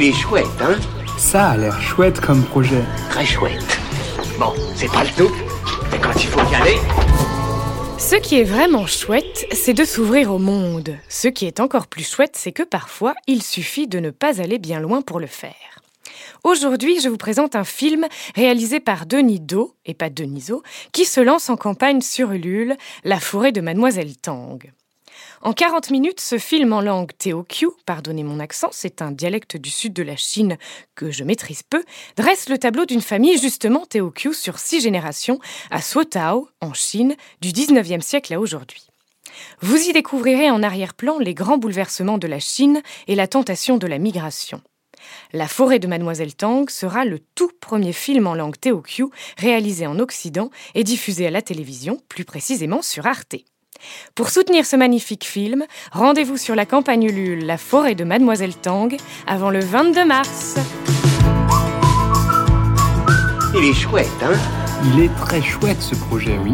Il est chouette, hein Ça a l'air chouette comme projet. Très chouette. Bon, c'est pas le tout, mais quand il faut y aller... Ce qui est vraiment chouette, c'est de s'ouvrir au monde. Ce qui est encore plus chouette, c'est que parfois, il suffit de ne pas aller bien loin pour le faire. Aujourd'hui, je vous présente un film réalisé par Denis Do, et pas Deniso, qui se lance en campagne sur Ulule, La forêt de Mademoiselle Tang. En 40 minutes, ce film en langue Teokyu, pardonnez mon accent, c'est un dialecte du sud de la Chine que je maîtrise peu, dresse le tableau d'une famille justement Teokyu sur six générations à Suotao, en Chine, du 19e siècle à aujourd'hui. Vous y découvrirez en arrière-plan les grands bouleversements de la Chine et la tentation de la migration. La forêt de Mademoiselle Tang sera le tout premier film en langue Teokyu réalisé en Occident et diffusé à la télévision, plus précisément sur Arte. Pour soutenir ce magnifique film, rendez-vous sur la campagne Ulule La forêt de Mademoiselle Tang avant le 22 mars. Il est chouette, hein? Il est très chouette ce projet, oui.